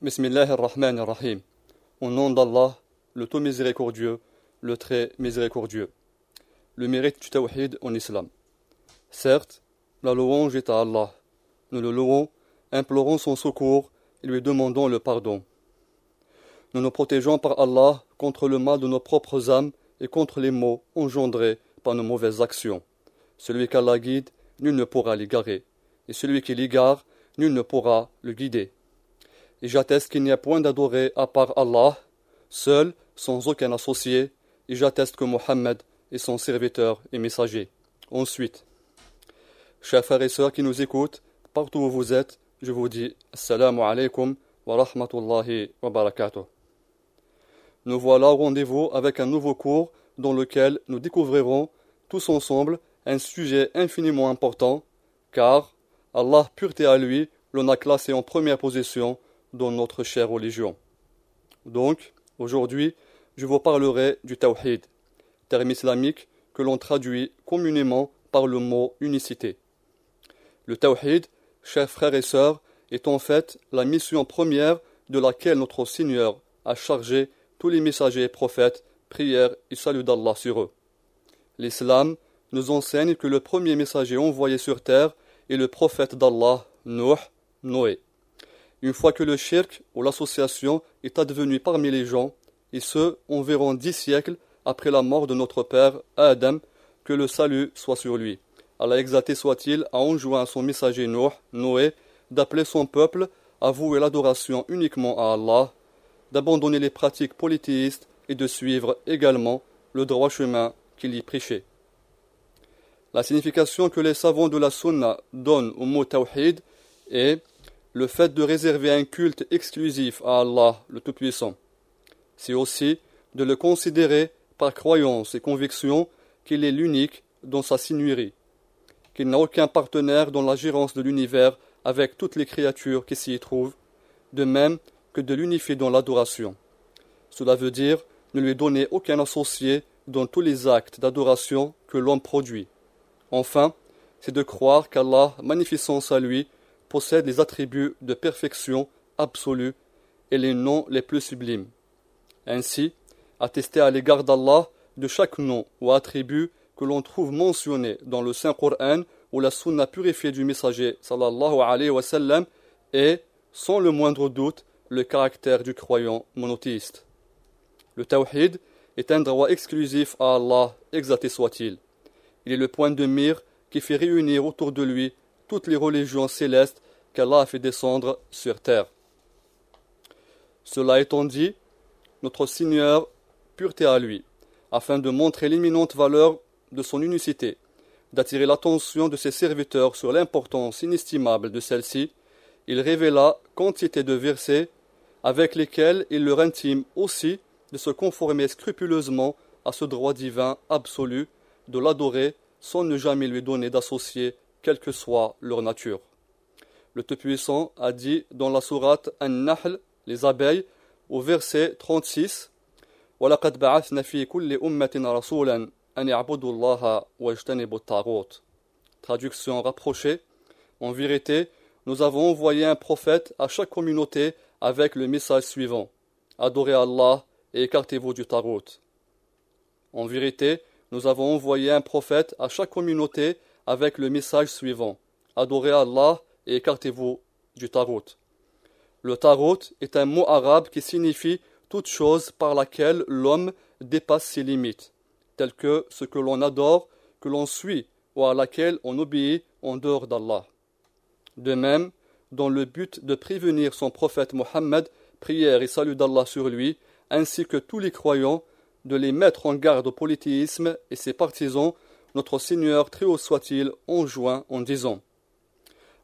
Bismillah ar-Rahman ar-Rahim. Au nom d'Allah, le tout miséricordieux, le très miséricordieux. Le mérite du tawhid en islam. Certes, la louange est à Allah. Nous le louons, implorons son secours et lui demandons le pardon. Nous nous protégeons par Allah contre le mal de nos propres âmes et contre les maux engendrés par nos mauvaises actions. Celui qu'Allah guide, nul ne pourra l'égarer, et celui qui l'égare, nul ne pourra le guider et j'atteste qu'il n'y a point d'adoré à part Allah, seul, sans aucun associé, et j'atteste que Mohammed est son serviteur et messager. Ensuite, chers frères et sœurs qui nous écoutent, partout où vous êtes, je vous dis Assalamu alaikum wa rahmatullahi wa barakatuh. Nous voilà au rendez-vous avec un nouveau cours dans lequel nous découvrirons tous ensemble un sujet infiniment important, car Allah, pureté à lui, l'on a classé en première position dans notre chère religion. Donc, aujourd'hui, je vous parlerai du tawhid, terme islamique que l'on traduit communément par le mot unicité. Le tawhid, chers frères et sœurs, est en fait la mission première de laquelle notre Seigneur a chargé tous les messagers et prophètes, prières et salut d'Allah sur eux. L'islam nous enseigne que le premier messager envoyé sur terre est le prophète d'Allah, Noé une fois que le shirk ou l'association est advenu parmi les gens, et ce environ dix siècles après la mort de notre père Adam, que le salut soit sur lui. Allah exalté soit-il a enjoint à son messager Noé, Noé d'appeler son peuple à vouer l'adoration uniquement à Allah, d'abandonner les pratiques polythéistes et de suivre également le droit chemin qu'il y prêchait. La signification que les savants de la Sunna donnent au mot tawhid est le fait de réserver un culte exclusif à Allah, le Tout-Puissant. C'est aussi de le considérer par croyance et conviction qu'il est l'unique dans sa signuerie, qu'il n'a aucun partenaire dans la gérance de l'univers avec toutes les créatures qui s'y trouvent, de même que de l'unifier dans l'adoration. Cela veut dire ne lui donner aucun associé dans tous les actes d'adoration que l'homme produit. Enfin, c'est de croire qu'Allah, magnificence à lui, possède les attributs de perfection absolue et les noms les plus sublimes. Ainsi, attester à l'égard d'Allah de chaque nom ou attribut que l'on trouve mentionné dans le Saint-Coran ou la Sunna purifiée du messager sallallahu est, sans le moindre doute, le caractère du croyant monothéiste. Le tawhid est un droit exclusif à Allah, exalté soit-il. Il est le point de mire qui fait réunir autour de lui toutes les religions célestes qu'Allah a fait descendre sur terre. Cela étant dit, notre Seigneur, pureté à lui, afin de montrer l'imminente valeur de son unicité, d'attirer l'attention de ses serviteurs sur l'importance inestimable de celle-ci, il révéla quantité de versets avec lesquels il leur intime aussi de se conformer scrupuleusement à ce droit divin absolu, de l'adorer sans ne jamais lui donner d'associé quelle que soit leur nature. Le Tout-Puissant a dit dans la sourate An-Nahl, les abeilles, au verset 36, Traduction rapprochée. En vérité, nous avons envoyé un prophète à chaque communauté avec le message suivant. Adorez Allah et écartez-vous du tarot. En vérité, nous avons envoyé un prophète à chaque communauté avec le message suivant Adorez Allah et écartez-vous du tarot. Le tarot est un mot arabe qui signifie toute chose par laquelle l'homme dépasse ses limites, telles que ce que l'on adore, que l'on suit ou à laquelle on obéit en dehors d'Allah. De même, dans le but de prévenir son prophète Mohammed, prière et salut d'Allah sur lui, ainsi que tous les croyants, de les mettre en garde au polythéisme et ses partisans notre Seigneur très haut soit-il enjoint en disant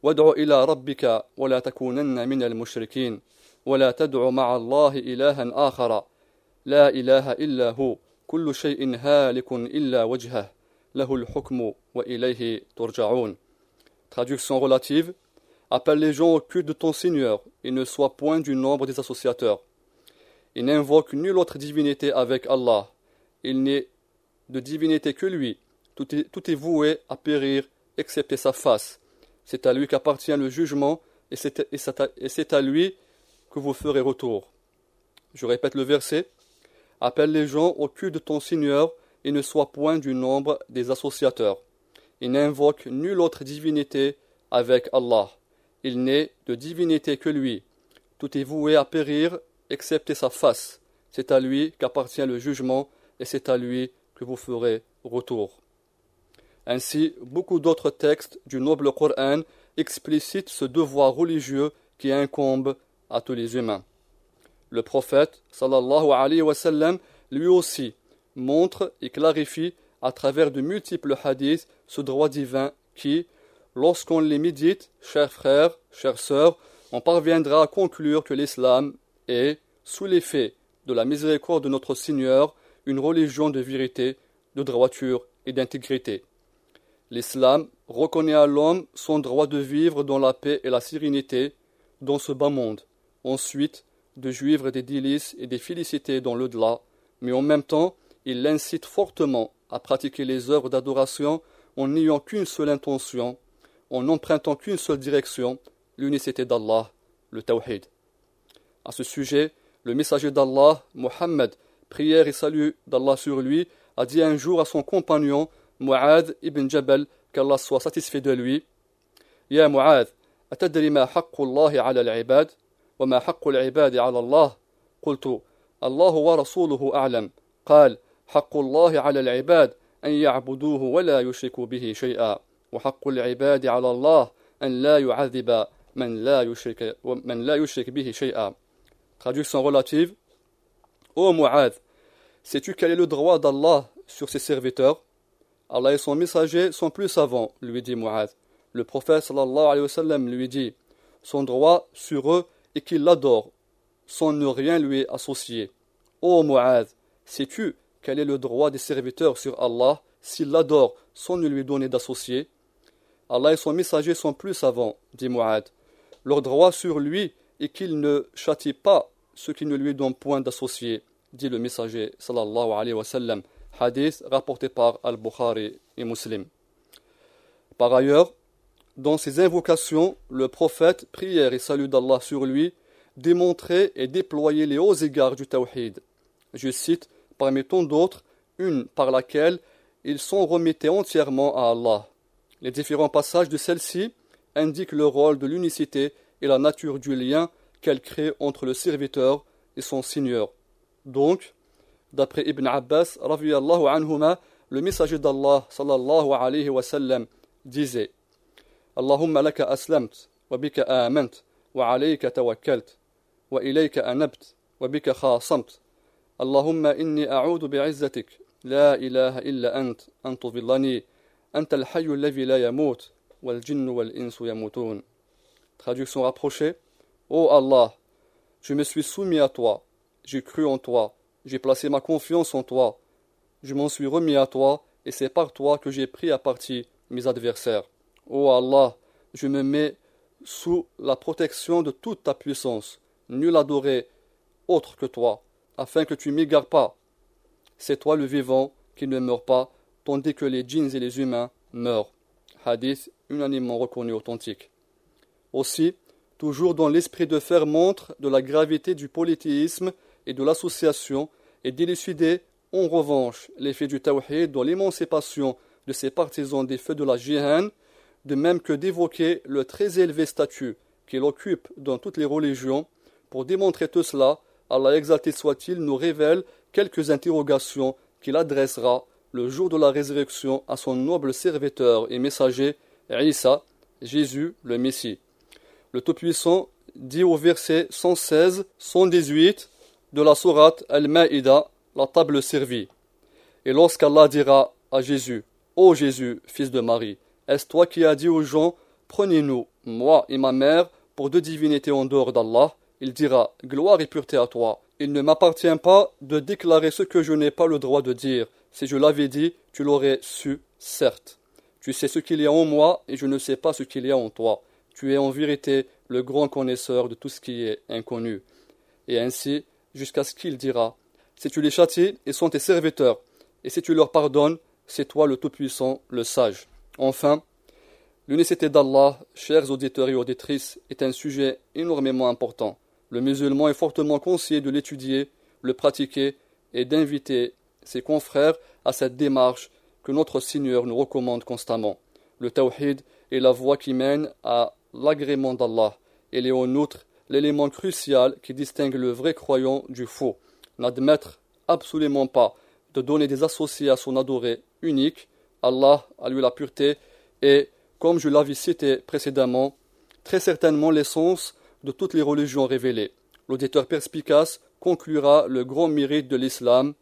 وادع إلى ربك ولا تكونن من المشركين ولا تدع مع الله إلها آخر لا إله إلا هو كل شيء هالك إلا وجهه له الحكم وإليه ترجعون Traduction relative Appelle les gens au culte de ton Seigneur et ne sois point du nombre des associateurs. Il n'invoque nulle autre divinité avec Allah. Il n'est de divinité que lui tout est, voué à périr, excepté sa face. C'est à lui qu'appartient le jugement, et c'est à lui que vous ferez retour. Je répète le verset. Appelle les gens au culte de ton Seigneur et ne sois point du nombre des associateurs. Il n'invoque nulle autre divinité avec Allah. Il n'est de divinité que lui. Tout est voué à périr, excepté sa face. C'est à lui qu'appartient le jugement, et c'est à lui que vous ferez retour. Ainsi, beaucoup d'autres textes du noble Coran explicitent ce devoir religieux qui incombe à tous les humains. Le prophète, sallallahu alayhi wa sallam, lui aussi, montre et clarifie à travers de multiples hadiths ce droit divin qui, lorsqu'on les médite, chers frères, chères sœurs, on parviendra à conclure que l'islam est, sous l'effet de la miséricorde de notre Seigneur, une religion de vérité, de droiture et d'intégrité. L'islam reconnaît à l'homme son droit de vivre dans la paix et la sérénité dans ce bas monde, ensuite de jouir des délices et des félicités dans l'au-delà, mais en même temps il l'incite fortement à pratiquer les œuvres d'adoration en n'ayant qu'une seule intention, en n'empruntant qu'une seule direction, l'unicité d'Allah, le Tawhid. À ce sujet, le messager d'Allah, Muhammad, prière et salut d'Allah sur lui, a dit un jour à son compagnon, Mu'ad ibn Jabal, qu'Allah soit satisfait de lui, Ya أتدري ما حق الله على العباد وما حق العباد على الله قلت الله ورسوله أعلم قال حق الله على العباد أن يعبدوه ولا يشركوا به شيئا وحق العباد على الله أن لا يعذب من لا يشرك, من لا يشرك به شيئا Traduction relative. Ô Mu'ad, sais-tu quel est le droit d'Allah sur ses serviteurs? Allah et son messager sont plus savants, lui dit Mu'ad. Le prophète sallallahu alayhi lui dit Son droit sur eux est qu'ils l'adorent, sans ne rien lui associer. Ô Mu'ad, sais-tu quel est le droit des serviteurs sur Allah s'ils l'adorent sans ne lui donner d'associé Allah et son messager sont plus savants, dit Mu'ad. Leur droit sur lui est qu'il ne châtie pas ceux qui ne lui donnent point d'associé, dit le messager. Hadith rapporté par Al-Bukhari et Muslim. Par ailleurs, dans ses invocations, le prophète, prière et salut d'Allah sur lui, démontrait et déployait les hauts égards du tawhid. Je cite parmi tant d'autres, une par laquelle ils sont remettés entièrement à Allah. Les différents passages de celle-ci indiquent le rôle de l'unicité et la nature du lien qu'elle crée entre le serviteur et son Seigneur. Donc, d'après Ibn Abbas, anhuma, le messager d'Allah sallallahu alayhi wa sallam disait Allahumma laka aslamt, wa bika amant, wa alayka tawakkalt, wa ilayka anabt, wa bika khasamt. اللهم إني أعوذ بعزتك لا إله إلا أنت أن تضلني أنت الحي الذي لا يموت والجن والإنس يموتون Traduction rapprochée Ô oh Allah, je me suis soumis à toi, j'ai cru en toi, j'ai placé ma confiance en toi, je m'en suis remis à toi, et c'est par toi que j'ai pris à partie mes adversaires. Ô oh Allah, je me mets sous la protection de toute ta puissance, nul adoré autre que toi, afin que tu m'égares pas. C'est toi le vivant qui ne meurt pas, tandis que les djinns et les humains meurent. Hadith unanimement reconnu authentique. Aussi, toujours dans l'esprit de faire montre de la gravité du polythéisme et de l'association, et d'élucider en revanche l'effet du tawhid dans l'émancipation de ses partisans des feux de la jihad, de même que d'évoquer le très élevé statut qu'il occupe dans toutes les religions, pour démontrer tout cela, Allah exalté soit-il, nous révèle quelques interrogations qu'il adressera le jour de la résurrection à son noble serviteur et messager, Isa, Jésus le Messie. Le Tout-Puissant dit au verset 116-118 de la sourate Al-Ma'ida, la table servie. Et lorsqu'Allah dira à Jésus, Ô Jésus, fils de Marie, est-ce toi qui as dit aux gens, Prenez-nous, moi et ma mère, pour deux divinités en dehors d'Allah? Il dira Gloire et pureté à toi. Il ne m'appartient pas de déclarer ce que je n'ai pas le droit de dire. Si je l'avais dit, tu l'aurais su, certes. Tu sais ce qu'il y a en moi, et je ne sais pas ce qu'il y a en toi. Tu es en vérité le grand connaisseur de tout ce qui est inconnu. Et ainsi, jusqu'à ce qu'il dira Si tu les châties, ils sont tes serviteurs, et si tu leur pardonnes, c'est toi le Tout-Puissant, le Sage. Enfin, l'unicité d'Allah, chers auditeurs et auditrices, est un sujet énormément important. Le musulman est fortement conseillé de l'étudier, le pratiquer et d'inviter ses confrères à cette démarche que notre Seigneur nous recommande constamment. Le tawhid est la voie qui mène à l'agrément d'Allah. Il est en l'élément crucial qui distingue le vrai croyant du faux. N'admettre absolument pas de donner des associés à son adoré unique, Allah a lui la pureté, et, comme je l'avais cité précédemment, très certainement l'essence de toutes les religions révélées. L'auditeur perspicace conclura le grand mérite de l'islam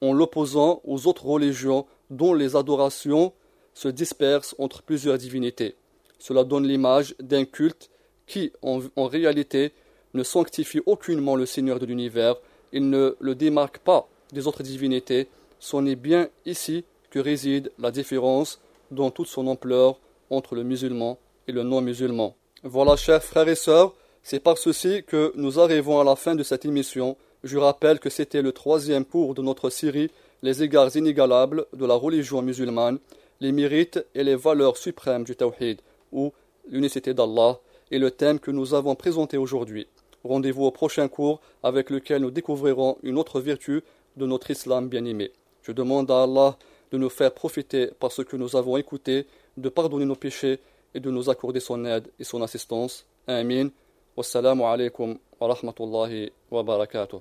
en l'opposant aux autres religions dont les adorations se dispersent entre plusieurs divinités. Cela donne l'image d'un culte qui, en, réalité, ne sanctifie aucunement le Seigneur de l'univers, il ne le démarque pas des autres divinités, c'en est bien ici que réside la différence dans toute son ampleur entre le musulman et le non-musulman. Voilà, chers frères et sœurs, c'est par ceci que nous arrivons à la fin de cette émission. Je rappelle que c'était le troisième cours de notre série Les égards inégalables de la religion musulmane, les mérites et les valeurs suprêmes du Tawhid, ou l'unicité d'Allah, et le thème que nous avons présenté aujourd'hui. Rendez-vous au prochain cours avec lequel nous découvrirons une autre vertu de notre islam bien-aimé. Je demande à Allah de nous faire profiter par ce que nous avons écouté, de pardonner nos péchés et de nous accorder son aide et son assistance. Amin. Wassalamu alaikum wa rahmatullahi wa barakatuh.